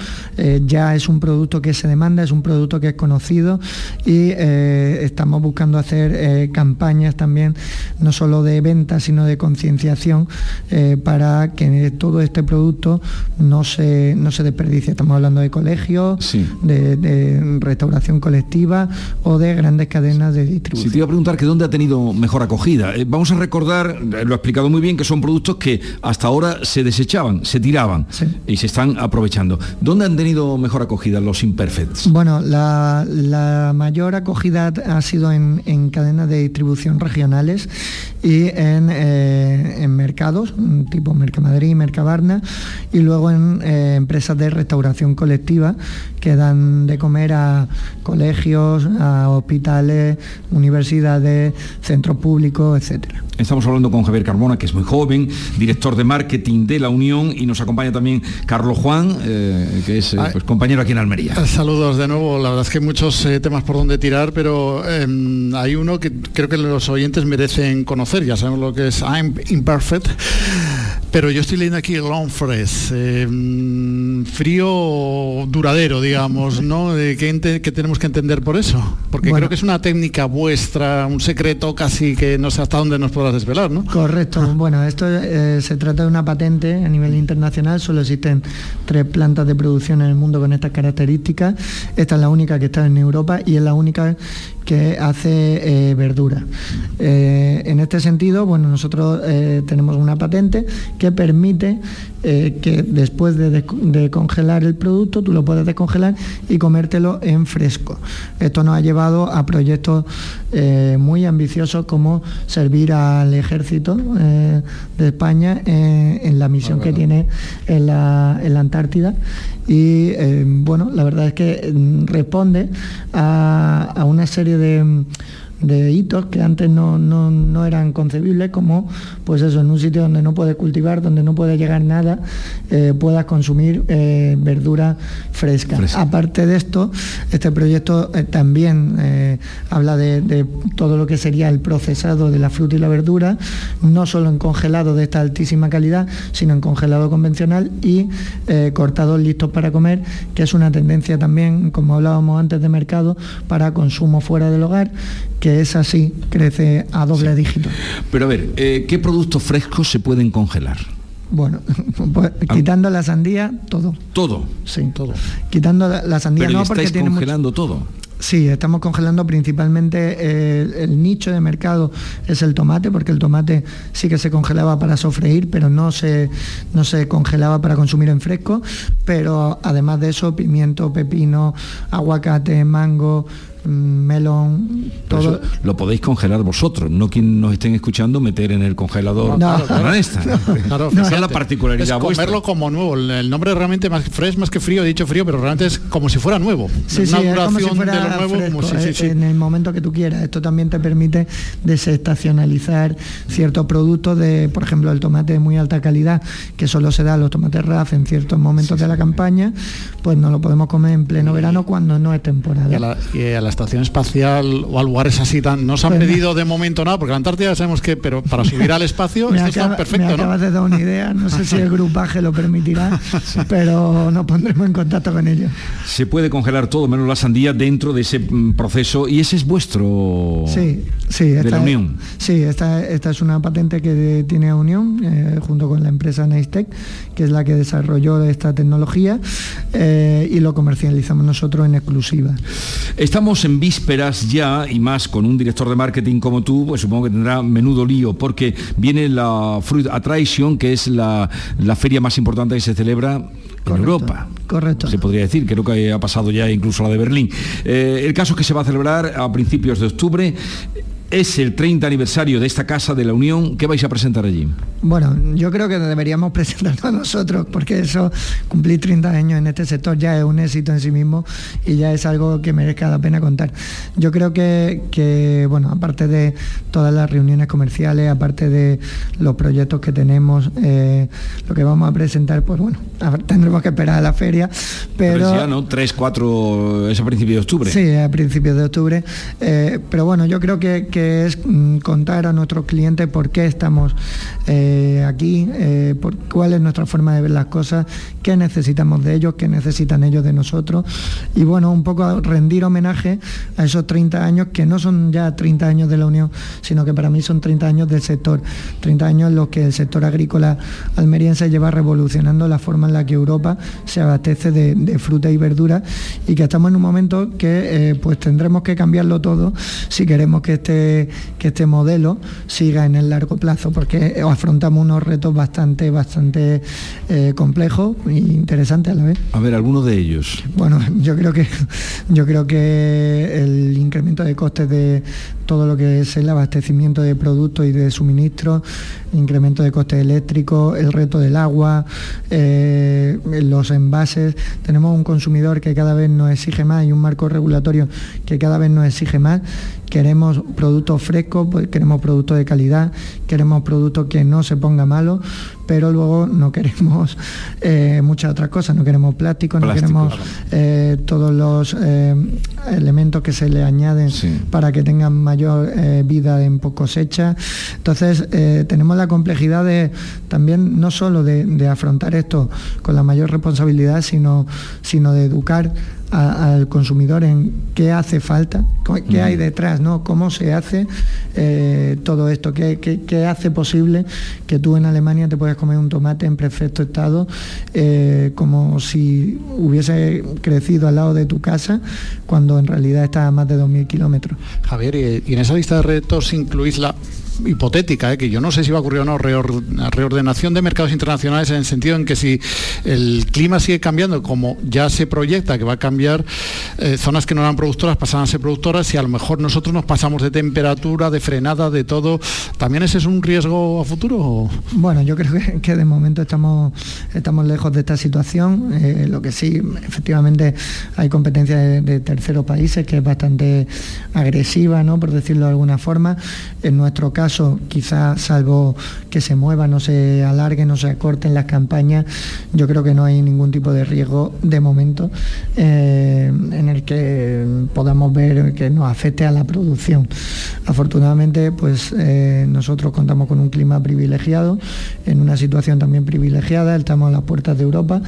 ya es un producto que se demanda, es un producto que es conocido y estamos buscando hacer eh, campañas también, no solo de venta, sino de concienciación, eh, para que todo este producto no se, no se desperdicie. Estamos hablando de colegios, de, restauración colectiva o de grandes cadenas de distribución.
Si te iba a preguntar que dónde ha tenido mejor acogida. Eh, vamos a recordar, lo ha explicado muy bien, que son productos que hasta ahora se desechaban, se tiraban y se están aprovechando. ¿Dónde han tenido mejor acogida los imperfects?
Bueno, la, mayor acogida ha sido en, en cadenas de distribución regionales y en, eh, mercados, tipo Mercamadrid, Mercabarna, y luego en eh, empresas de restauración colectiva que dan de comer a colegios, a hospitales, universidades, centros públicos, etcétera.
Estamos hablando con Javier Carmona, que es muy joven, director de marketing de la Unión, y nos acompaña también Carlos Juan, eh, que es pues, compañero aquí en Almería.
Saludos de nuevo. La verdad es que hay muchos temas por donde tirar, pero em, hay uno que creo que los oyentes merecen conocer. Ya sabemos lo que es I'm Imperfect. Pero yo estoy leyendo aquí Long Fresh, eh, frío duradero, digamos, ¿no? ¿Qué, tenemos que entender por eso? Porque creo que es una técnica vuestra, un secreto casi que no sé hasta dónde nos podrás desvelar, ¿no?
Correcto. Bueno, esto eh, se trata de una patente a nivel internacional. Solo existen tres plantas de producción en el mundo con estas características. Esta es la única que está en Europa y es la única que hace eh, verdura. en este sentido, bueno, nosotros tenemos una patente que permite eh, que después de, de- de congelar el producto tú lo puedes descongelar y comértelo en fresco. Esto nos ha llevado a proyectos eh, muy ambiciosos como servir al ejército eh, de España en la misión que tiene en la, en la Antártida y bueno, la verdad es que mm, responde a, a una serie de, de hitos que antes no, no- no eran concebibles, como pues eso, en un sitio donde no puedes cultivar, donde no puede llegar nada, eh, puedas consumir eh, verdura fresca. Aparte de esto, este proyecto eh, también eh, habla de, de todo lo que sería el procesado de la fruta y la verdura, no solo en congelado de esta altísima calidad, sino en congelado convencional y cortados listos para comer, que es una tendencia también, como hablábamos antes de mercado, para consumo fuera del hogar, que es así, crece a doble dígito.
Pero a ver, eh, ¿qué productos frescos se pueden congelar?
Bueno, pues, quitando la sandía, todo.
Todo.
Sí, todo. Quitando la, la sandía
Pero
no
¿y
porque
estáis
tiene mucho-
congelando todo.
Sí, estamos congelando principalmente eh, el, el nicho de mercado es el tomate, porque el tomate sí que se congelaba para sofreír, pero no se, no se congelaba para consumir en fresco. Pero además de eso, pimiento, pepino, aguacate, mango, melón, todo.
eso lo podéis congelar vosotros, no quien nos estén escuchando meter en el congelador
No,
la
claro.
Claro,
Esa es la particularidad
es
vuestra.
comerlo como nuevo. El, nombre realmente más fresh, más que frío, he dicho frío, pero realmente es como si fuera nuevo.
Sí,
Una
sí, es como si
duración
fuera
de lo nuevo,
fresco,
como si- sí, sí.
en el momento que tú quieras. Esto también te permite desestacionalizar ciertos productos de, por ejemplo, el tomate de muy alta calidad, que solo se da a los tomates RAF en ciertos momentos de la campaña, pues no lo podemos comer en pleno verano cuando no es temporada.
Y a, la, y a la estación espacial o a lugares así tan no se han
Pues me-
pedido de momento nada porque la Antártida sabemos que pero para subir al espacio
Me,
esto está
acaba-
perfecto
me
¿no?
acabas de dar una idea, no sé si el grupaje lo permitirá, pero nos pondremos en contacto con ellos.
Se puede congelar todo menos la sandía dentro de ese mm, proceso y ese es vuestro
Sí, sí,
de
esta,
la Unión.
Sí, esta, esta es una patente que tiene Unión eh, junto con la empresa Neistec, que es la que desarrolló esta tecnología eh, y lo comercializamos nosotros en exclusiva.
Estamos en vísperas ya y más con un director de marketing como tú, pues supongo que tendrá menudo lío porque viene la Fruit Attraction, que es la, la feria más importante que se celebra en Europa.
Correcto.
Se podría decir, creo que ha pasado ya incluso la de Berlín. Eh, el caso es que se va a celebrar a principios de octubre. Es el 30 aniversario de esta Casa de la Unión. ¿Qué vais a presentar allí?
Bueno, yo creo que deberíamos presentarlo nosotros, porque eso, cumplir 30 años en este sector ya es un éxito en sí mismo y ya es algo que merezca la pena contar. Yo creo que, que, bueno, aparte de todas las reuniones comerciales, aparte de los proyectos que tenemos, eh, lo que vamos a presentar, pues bueno, tendremos que esperar a la feria, pero...
ya, ¿no? 3, 4, es a principios de octubre.
Sí, a principios de octubre. Eh, pero bueno, yo creo que, que es mm, contar a nuestros clientes por qué estamos eh, aquí, eh, por, cuál es nuestra forma de ver las cosas, qué necesitamos de ellos, qué necesitan ellos de nosotros. Y bueno, un poco rendir homenaje a esos 30 años que no son ya 30 años de la Unión, sino que para mí son 30 años del sector. 30 años en los que el sector agrícola almeriense lleva revolucionando la forma en la que Europa se abastece de, fruta y verdura y que estamos en un momento que eh, pues tendremos que cambiarlo todo si queremos que este, que este modelo siga en el largo plazo, porque afrontamos unos retos bastante, bastante eh, complejos e interesantes a la vez.
A ver, algunos de ellos.
Bueno, yo creo que yo creo que el incremento de costes de todo lo que es el abastecimiento de productos y de suministro, incremento de costes eléctricos, el reto del agua, eh, los envases. Tenemos un consumidor que cada vez nos exige más y un marco regulatorio que cada vez nos exige más. Queremos productos frescos, pues, queremos productos de calidad, queremos productos que no se ponga malo, pero luego no queremos eh, muchas otras cosas, no queremos plástico, no
Plástico,
queremos eh, todos los eh, elementos que se le añaden para que tengan mayor vida en cosecha. Entonces tenemos la complejidad de también no solo de, de afrontar esto con la mayor responsabilidad, sino, sino de educar a- al consumidor en qué hace falta, qué hay detrás, ¿no? cómo se hace eh, todo esto, qué, qué- qué hace posible que tú en Alemania te puedas comer un tomate en perfecto estado, eh, como si hubiese crecido al lado de tu casa, cuando en realidad está a más de 2.000 kilómetros.
Javier, y, y en esa lista de retos incluís la hipotética, ¿eh? que yo no sé si va a ocurrir o no, una reordenación de mercados internacionales en el sentido en que si el clima sigue cambiando, como ya se proyecta que va a cambiar, eh, zonas que no eran productoras pasarán a ser productoras y a lo mejor nosotros nos pasamos de temperatura, de frenada, de todo. ¿También ese es un riesgo a futuro?
Bueno, yo creo que, que de momento estamos, estamos lejos de esta situación. Eh, lo que sí, efectivamente, hay competencia de, de terceros países que es bastante agresiva, ¿no? por decirlo de alguna forma. En nuestro caso, quizás salvo que se mueva, no se alargue, no se acorten las campañas, yo creo que no hay ningún tipo de riesgo de momento eh, en el que podamos ver que nos afecte a la producción. Afortunadamente, pues eh, nosotros contamos con un clima privilegiado, en una situación también privilegiada, estamos a las puertas de Europa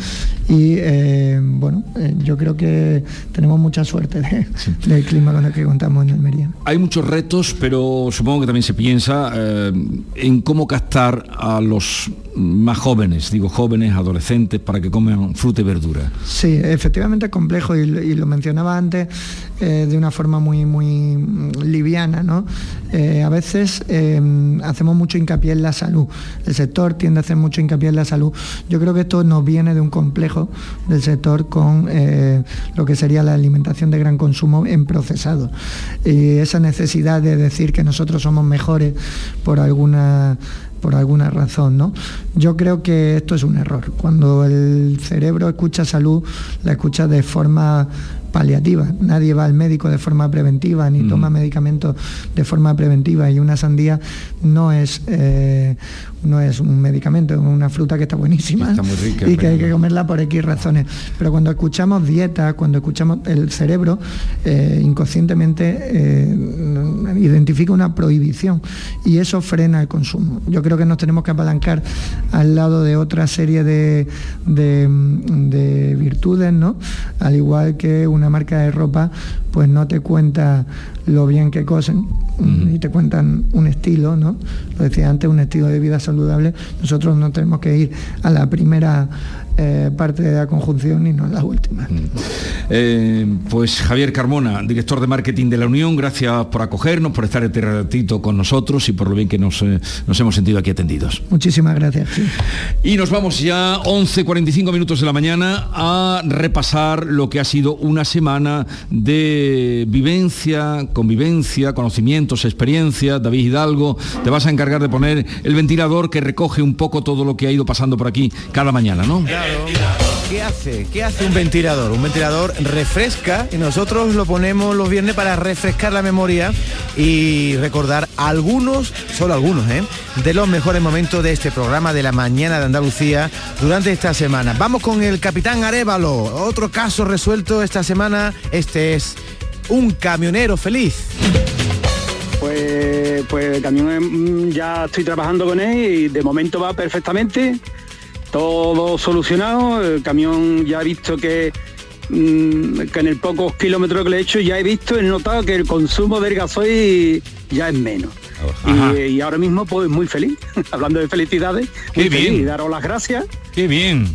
y eh, bueno, yo creo que tenemos mucha suerte de- del clima con el que contamos en Almería.
Hay muchos retos, pero supongo que también se piensa eh, en cómo captar a los más jóvenes, digo jóvenes, adolescentes, para que coman fruta y verdura.
Sí, efectivamente es complejo y, lo- mencionaba antes eh, de una forma muy, muy mm, liviana. ¿no? Eh, a veces eh, hacemos mucho hincapié en la salud. El sector tiende a hacer mucho hincapié en la salud. Yo creo que esto nos viene de un complejo del sector con eh, lo que sería la alimentación de gran consumo en procesado. Y esa necesidad de decir que nosotros somos mejores por alguna por alguna razón, ¿no? Yo creo que esto es un error. Cuando el cerebro escucha salud, la escucha de forma paliativa. Nadie va al médico de forma preventiva ni toma medicamentos de forma preventiva y una sandía no es eh, no es un medicamento, es una fruta que está buenísima
Está muy rica,
y que hay que comerla por X razones. Pero cuando escuchamos dieta, cuando escuchamos el cerebro, eh, inconscientemente eh, identifica una prohibición y eso frena el consumo. Yo creo que nos tenemos que apalancar al lado de otra serie de, de, de virtudes, ¿no? Al igual que una marca de ropa, pues no te cuenta lo bien que cosen y te cuentan un estilo, ¿no? Lo decía antes, un estilo de vida saludable. Nosotros no tenemos que ir a la primera eh, parte de la conjunción y no la última.
Eh, pues Javier Carmona, director de marketing de la Unión, gracias por acogernos, por estar este ratito con nosotros y por lo bien que nos, eh, nos hemos sentido aquí atendidos.
Muchísimas gracias. sí.
Y nos vamos ya 11.45 minutos de la mañana a repasar lo que ha sido una semana de vivencia, convivencia, conocimientos, experiencia. David Hidalgo, te vas a encargar de poner el ventilador que recoge un poco todo lo que ha ido pasando por aquí cada mañana, ¿no?
¿Qué hace? ¿Qué hace un ventilador? Un ventilador refresca y nosotros lo ponemos los viernes para refrescar la memoria y recordar algunos, solo algunos, ¿eh? de los mejores momentos de este programa de la mañana de Andalucía durante esta semana. Vamos con el capitán Arevalo, otro caso resuelto esta semana. Este es un camionero feliz.
Pues, pues el camión mm, ya estoy trabajando con él y de momento va perfectamente, todo solucionado, el camión ya he visto que, mm, que en el pocos kilómetros que le he hecho ya he visto, he notado que el consumo del gasoil ya es menos. Y, y ahora mismo pues muy feliz, hablando de felicidades,
Qué
muy feliz,
bien.
y daros las gracias.
Qué bien.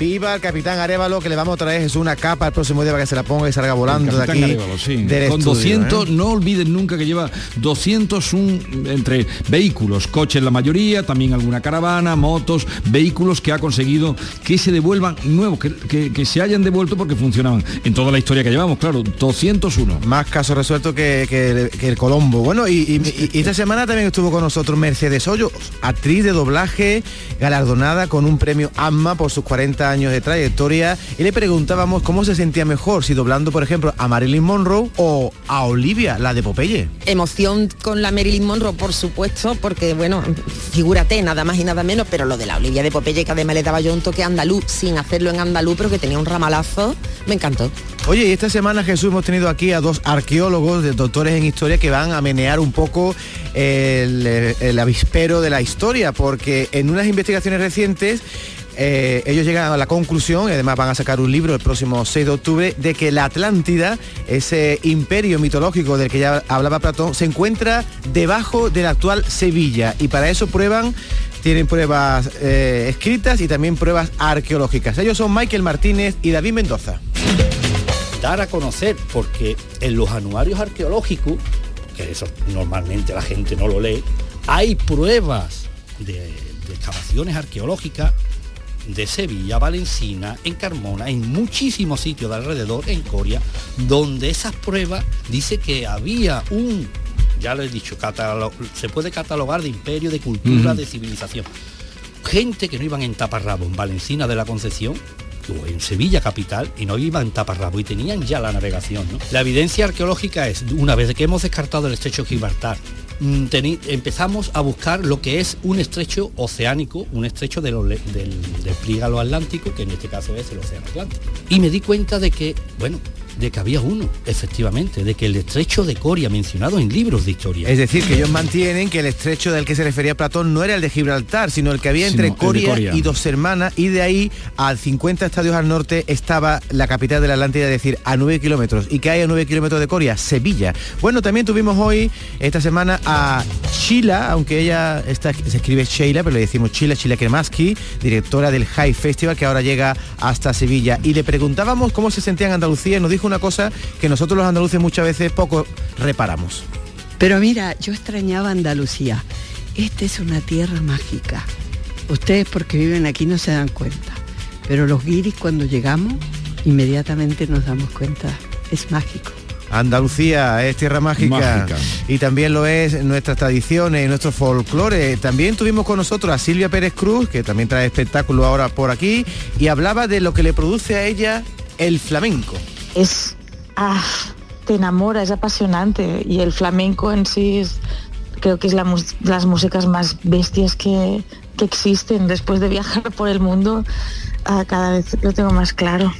Viva el capitán Arevalo que le vamos a traer Jesús una capa el próximo día para que se la ponga y salga volando de aquí.
Arévalo, sí.
del
Con
estudio,
200,
¿eh?
no olviden nunca que lleva 201 entre vehículos, coches la mayoría, también alguna caravana, motos, vehículos que ha conseguido que se devuelvan nuevos, que, que- que se hayan devuelto porque funcionaban. En toda la historia que llevamos, claro, 201.
Más casos resueltos que, que- que el Colombo. Bueno, y, y- y esta semana también estuvo con nosotros Mercedes Hoyos, actriz de doblaje, galardonada con un premio AMMA por sus 40 años de trayectoria. Y le preguntábamos cómo se sentía mejor, si doblando, por ejemplo, a Marilyn Monroe o a Olivia, la de Popeye.
Emoción con la Marilyn Monroe, por supuesto, porque bueno, figúrate, nada más y nada menos, pero lo de la Olivia de Popeye, que además le daba yo un toque andaluz, sin hacerlo en andaluz, pero que tenía un ramalazo, me encantó.
Oye, y esta semana Jesús hemos tenido aquí a dos arqueólogos, de doctores en historia, que van a menear un poco el, el avispero de la historia, porque en unas investigaciones recientes eh, ellos llegan a la conclusión, y además van a sacar un libro el próximo 6 de octubre, de que la Atlántida, ese imperio mitológico del que ya hablaba Platón, se encuentra debajo de la actual Sevilla. Y para eso prueban tienen pruebas eh, escritas y también pruebas arqueológicas. Ellos son Michael Martínez y David Mendoza.
dar a conocer, porque en los anuarios arqueológicos,
porque eso normalmente la gente no lo lee, hay pruebas de excavaciones arqueológicas de Sevilla, Valencina, en Carmona, en muchísimos sitios de alrededor, en Coria, donde esas pruebas dice que había un, ya lo he dicho, se puede catalogar de imperio, de cultura, de civilización. Gente que no iban en taparrabo en Valencina de la Concepción o en Sevilla capital y no iban en taparrabo y tenían ya la navegación. ¿no? La evidencia arqueológica es, una vez que hemos descartado el estrecho de Gibraltar, empezamos a buscar lo que es un estrecho oceánico, un estrecho de del, del atlántico, que en este caso es el océano Atlántico. Y me di cuenta de que, bueno, de que había uno, efectivamente, de que el estrecho de Coria, mencionado en libros de historia.
Es decir, que ellos mantienen que el estrecho del que se refería Platón no era el de Gibraltar, sino el que había entre Coria. y dos hermanas, y de ahí a 50 estadios al norte estaba la capital de la Atlántida, es decir, a 9 kilómetros. ¿Y que hay a 9 kilómetros de Coria? Sevilla. Bueno, también tuvimos hoy, esta semana, a Sheila, aunque ella está, se escribe Sheila, pero le decimos Sheila, Sheila Kremaski, directora del High Festival, que ahora llega hasta Sevilla. Y le preguntábamos cómo se sentía en Andalucía y nos dijo una cosa que nosotros los andaluces muchas veces poco reparamos.
Pero mira, yo extrañaba Andalucía. Esta es una tierra mágica. Ustedes porque viven aquí no se dan cuenta. Pero los guiris cuando llegamos, inmediatamente nos damos cuenta. Es mágico.
Andalucía es tierra mágica,
Mágica.
y también lo es nuestras tradiciones y nuestro folclore. También tuvimos con nosotros a Silvia Pérez Cruz, que también trae espectáculo ahora por aquí, y hablaba de lo que le produce a ella el flamenco.
Es ah, te enamora, es apasionante y el flamenco en sí es, creo que es la las músicas más bestias que, que existen. Después de viajar por el mundo, ah, cada vez lo tengo más claro.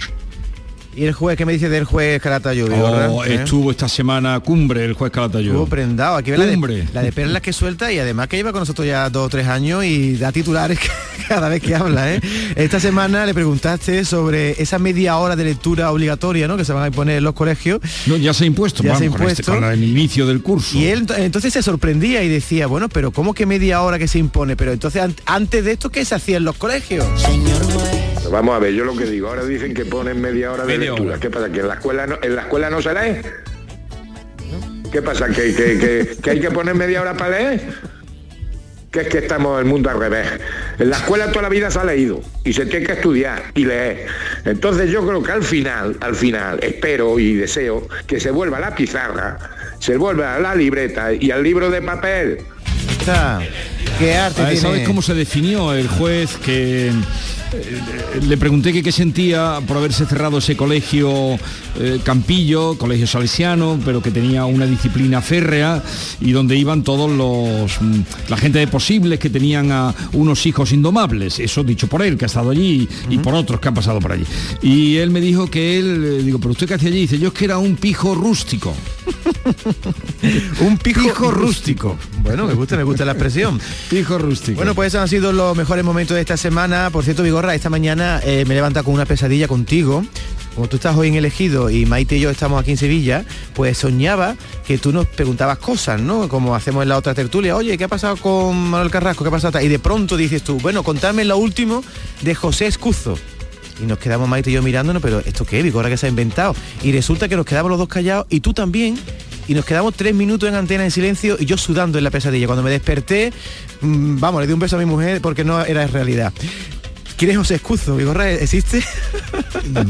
¿Y el juez qué me dice del juez Calatayud?
Oh, estuvo esta semana cumbre el juez Calatayud.
Estuvo prendado. Aquí ve la de, la de perlas que suelta y además que lleva con nosotros ya dos o tres años y da titulares cada vez que habla. ¿eh? Esta semana le preguntaste sobre esa media hora de lectura obligatoria ¿no? que se van a imponer en los colegios.
No, ya se ha impuesto,
Ya
vamos,
se ha
con este-
impuesto.
con el inicio del curso.
Y él ent- entonces se sorprendía y decía, bueno, pero ¿cómo que media hora que se impone? Pero entonces an- antes de esto, ¿qué se hacía en los colegios?
Vamos a ver, yo lo que digo, ahora dicen que ponen media hora de
Media
lectura.
hora.
¿Qué pasa? ¿Que en la escuela no, en la escuela no se lee? ¿Qué pasa? ¿Que, que- que- que hay que poner media hora para leer? Que es que estamos en el mundo al revés. En la escuela toda la vida se ha leído y se tiene que estudiar y leer. Entonces yo creo que al final, al final, espero y deseo que se vuelva a la pizarra, se vuelva a la libreta y al libro de papel.
Está. ¿Qué arte tiene?
¿Sabes cómo se definió el juez que le pregunté que qué sentía por haberse cerrado ese colegio eh, Campillo, colegio salesiano, pero que tenía una disciplina férrea y donde iban todos los mm, la gente de posibles que tenían a unos hijos indomables, eso dicho por él, que ha estado allí y por otros que han pasado por allí. Y él me dijo que él, eh, digo, pero usted qué hacía allí, dice, yo es que era un pijo rústico.
un pijo, rústico. Bueno, me gusta, me gusta la expresión.
Pijo rústico.
Bueno, pues esos han sido los mejores momentos de esta semana. Por cierto, Esta mañana eh, me levanta con una pesadilla contigo. Como tú estás hoy en elegido y Maite y yo estamos aquí en Sevilla, pues soñaba que tú nos preguntabas cosas, ¿no? Como hacemos en la otra tertulia. Oye, ¿qué ha pasado con Manuel Carrasco? ¿Qué ha pasado? Y de pronto dices tú, bueno, contame lo último de José Escuzo. Y nos quedamos Maite y yo mirándonos, pero ¿esto qué? Vigorra que se ha inventado. Y resulta que nos quedamos los dos callados y tú también. Y nos quedamos tres minutos en antena en silencio y yo sudando en la pesadilla. Cuando me desperté, mm, vamos, le di un beso a mi mujer porque no era realidad. ¿Quién es José Escuzo? Vigorra, ¿existe?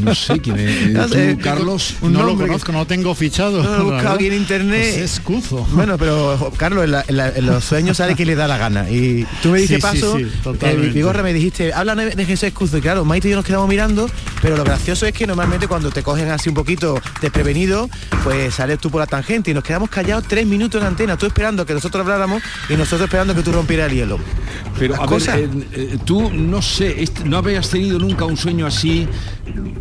No sé quién es.
No
¿Tú,
sé,
Carlos?
un
no lo
nombre
conozco, no lo tengo fichado.
No, lo he buscado aquí en internet.
José Escuzo.
Bueno, pero Carlos, en, la- en la- en los sueños sale que le da la gana. Y tú me dices
Sí,
paso,
sí,
eh. Vigorra me dijiste, háblame de Jesús Escuzo. Y claro, Maite y yo nos quedamos mirando, pero lo gracioso es que normalmente cuando te cogen así un poquito desprevenido, pues sales tú por la tangente y nos quedamos callados tres minutos en antena, tú esperando que nosotros habláramos y nosotros esperando que tú rompieras el hielo.
Pero a ver, eh, eh, tú no sé, este- no habrías tenido nunca un sueño así.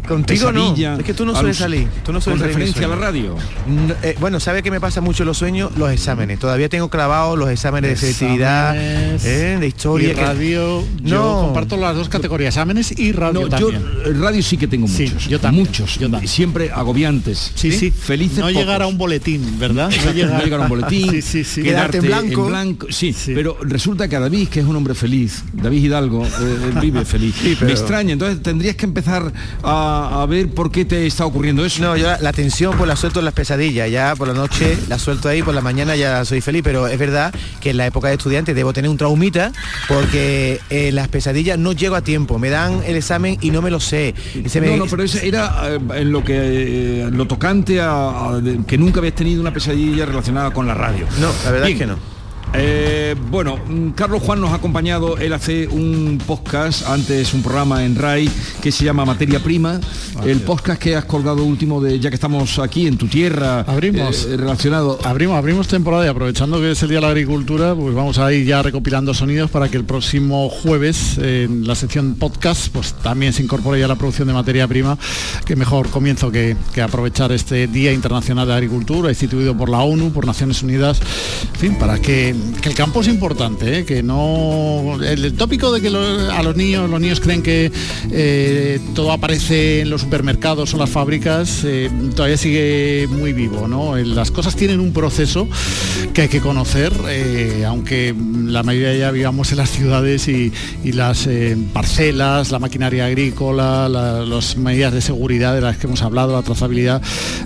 Contigo no, es que tú no sueles salir. Tú no sueles
con referencia a la radio.
No, eh, bueno, ¿sabe qué me pasa mucho los sueños? Los exámenes. Todavía tengo clavados los exámenes de selectividad, eh, de historia.
y
que-
radio. Yo
No.
comparto las dos categorías, exámenes y radio
No,
también.
eh, radio sí que tengo
Sí,
muchos.
yo también,
muchos.
yo también.
Siempre agobiantes.
Sí, sí.
Felices
No
pocos.
llegar a un boletín, ¿verdad?
No llegar, a un boletín,
Sí, sí, sí.
quedarte
Quedarte en blanco.
Sí, pero resulta que a David, que es un hombre feliz, David Hidalgo, eh, vive feliz. Y me extraña. Entonces tendrías que empezar a, a ver por qué te está ocurriendo eso.
No, yo la, tensión pues la suelto en las pesadillas, ya por la noche la suelto ahí, por la mañana ya soy feliz, pero es verdad que en la época de estudiante debo tener un traumita porque en las pesadillas no llego a tiempo, me dan el examen y no me lo sé. Y se me-
No, no, pero ese era eh, en lo que eh, lo tocante a, que nunca habías tenido una pesadilla relacionada con la radio.
No, la verdad
Bien.
es que no.
Eh, bueno, mm, Carlos Juan nos ha acompañado, él hace un podcast, antes un programa en RAI que se llama Materia Prima, el podcast que has colgado último de, ya que estamos aquí en tu tierra,
Abrimos.
eh, relacionado.
Abrimos, abrimos temporada y aprovechando que es el Día de la Agricultura, pues vamos a ir ya recopilando sonidos para que el próximo jueves en la sección podcast pues también se incorpore ya la producción de materia prima, que mejor comienzo que, que aprovechar este Día Internacional de Agricultura, instituido por la ONU, por Naciones Unidas, en fin, para que, que el campo es importante, ¿eh? que no... El, el tópico de que a los niños, los niños creen que eh, todo aparece en los supermercados o las fábricas, eh, todavía sigue muy vivo, ¿no? Las cosas tienen un proceso que hay que conocer, aunque la mayoría ya vivamos en las ciudades y, y las parcelas, la maquinaria agrícola, la- las medidas de seguridad de las que hemos hablado, la trazabilidad,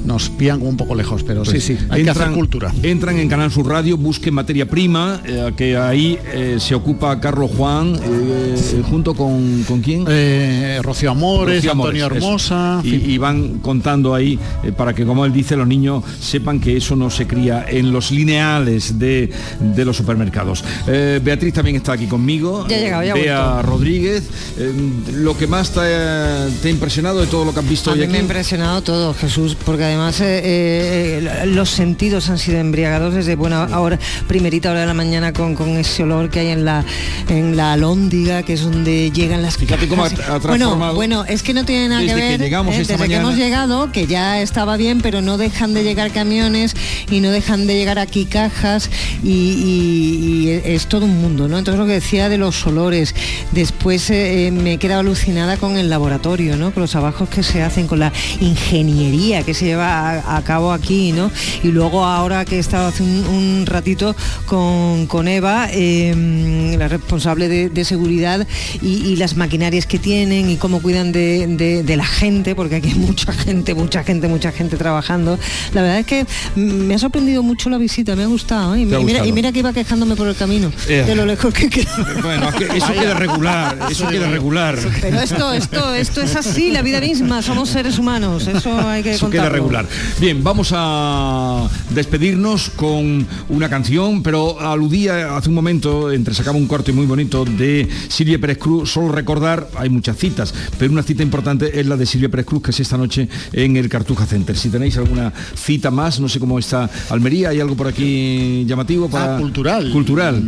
nos pillan un poco lejos, pero sí, sí, hay que hacer cultura.
Pues Entran en Canal Sur Radio, busquen materia prima, eh, que ahí eh, se ocupa Carlos Juan, eh, junto con, ¿con quién?
Eh, Rocío Amores,
Rocío
Antonio
eso.
Hermosa,
Y, y van contando ahí eh, para que, como él dice, los niños sepan que eso no se cría en los lineales de, de los supermercados. Eh, Beatriz también está aquí conmigo.
Ya llegado, ya
Bea
vuelto.
Rodríguez. Eh, lo que más te, ha- te ha impresionado de todo lo que has visto
A
hoy
mí
aquí.
me ha impresionado todo, Jesús, porque además eh, eh, los sentidos han sido embriagados desde buena hora, primerita hora de la mañana con, con ese olor que hay en la en la alhóndiga, que es donde llegan las
Fíjate cómo ha-
cajas.
ha
Bueno, bueno, es que no tiene nada
desde
que
que
ver.
llegamos
eh, desde que hemos llegado, que ya estaba bien, pero no dejan de llegar camiones y no dejan de llegar aquí cajas y, y- y es todo un mundo, ¿no? Entonces lo que decía de los olores, después eh, eh, me he quedado alucinada con el laboratorio, ¿no? Con los trabajos que se hacen, con la ingeniería que se lleva a, a cabo aquí, ¿no? Y luego ahora que he estado hace un, un ratito con, con Eva, eh, la responsable de, de seguridad y, y las maquinarias que tienen y cómo cuidan de, de- de la gente, porque aquí hay mucha gente, mucha gente, mucha gente trabajando. La verdad es que me ha sorprendido mucho la visita, me ha gustado. ¿eh? Y,
¿Te ha
mira,
gustado?
y mira que iba quejándome por el camino,
Eh.
de lo lejos que queda.
Bueno, eso queda regular, eso queda regular.
Pero esto, esto, esto es así, la vida misma, somos seres humanos, eso hay que
Eso queda regular. Bien, vamos a despedirnos con una canción, pero aludía hace un momento, entre sacaba un corte muy bonito de Silvia Pérez Cruz, solo recordar, hay muchas citas, pero una cita importante es la de Silvia Pérez Cruz, que es esta noche en el Cartuja Center. Si tenéis alguna cita más, no sé cómo está Almería, ¿hay algo por aquí llamativo? Para...
Ah, cultural.
Cultural.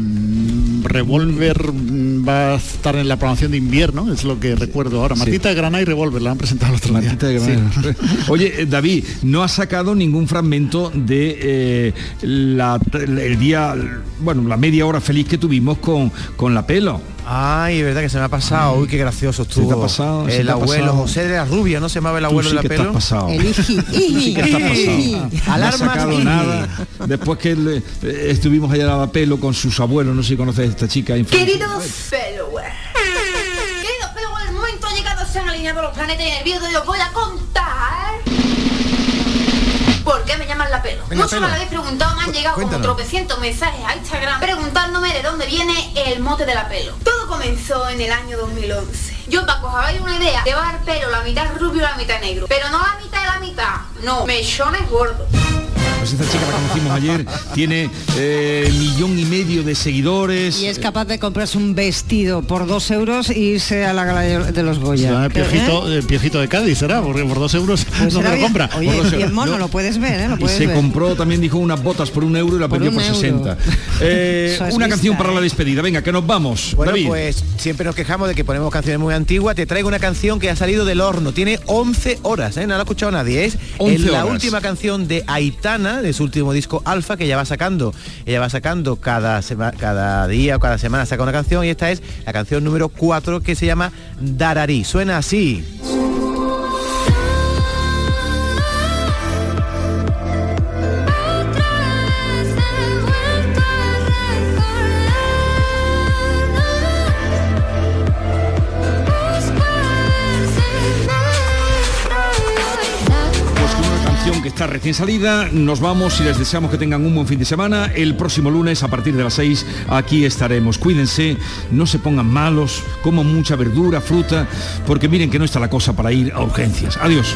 Revolver mm, va a estar en la programación de invierno, es lo que recuerdo ahora.
Sí.
Martita de Granada y Revolver la han presentado el otro
Martita de. Granada. Oye, eh, David, no ha sacado ningún fragmento de eh, la- el día, bueno, la media hora feliz que tuvimos con, con la pelo.
Ay, es verdad que se me ha pasado. Uy, qué gracioso estuvo.
te ha pasado? ¿Se
El
te ha
abuelo
pasado?
José de la Rubia, ¿no se llamaba el abuelo
sí
de la
que
pelo?
estás pasado.
El iji, iji.
nada. Después que le- eh, estuvimos allá a la pelo con sus abuelos, no sé si conoces a esta chica. influencer.
Queridos followers, queridos followers, el momento ha llegado, se han alineado los planetas y en el vídeo de hoy os voy a contar por qué me llaman la pelo.
Pelo.
me habéis preguntado, me han llegado como
Cuéntanos.
tropecientos mensajes a Instagram preguntándome de dónde viene el mote de la pelo. Todo comenzó en el año 2011. Yo, para que os hagáis una idea, llevar pelo la mitad rubio y la mitad negro. Pero no la mitad de la mitad, no, mechones gordos.
Pues esta chica la conocimos ayer, tiene eh, millón y medio de seguidores.
Y es capaz de comprarse un vestido por dos euros e irse a la gala de los Goya.
Será el piojito, el piojito de Cádiz, será, porque por dos euros
Pues
no me lo compra.
Oye,
Por dos
bien
euros.
mono,
No.
lo puedes ver, ¿eh? Lo
Y se
ver.
compró, también dijo, unas botas por un euro y la
Por
vendió por
euro.
60. Eh, una canción para la
¿eh?
despedida. Venga, que nos vamos.
Bueno,
David.
pues siempre nos quejamos de que ponemos canciones muy antiguas. Te traigo una canción que ha salido del horno. Tiene 11 horas, ¿eh? No la ha escuchado nadie. Es
11
es la
horas.
última canción de Aitana, de su último disco Alfa, que ya va sacando. Ella va sacando cada, cada día o cada semana saca una canción y esta es la canción número 4 que se llama Dararí. Suena así.
Recién salida, nos vamos y les deseamos que tengan un buen fin de semana. El próximo lunes a partir de las 6 aquí estaremos. Cuídense, no se pongan malos, coman mucha verdura, fruta, porque miren que no está la cosa para ir a urgencias. Adiós.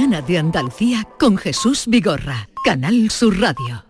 Mañana de Andalucía con Jesús Vigorra, Canal Sur Radio.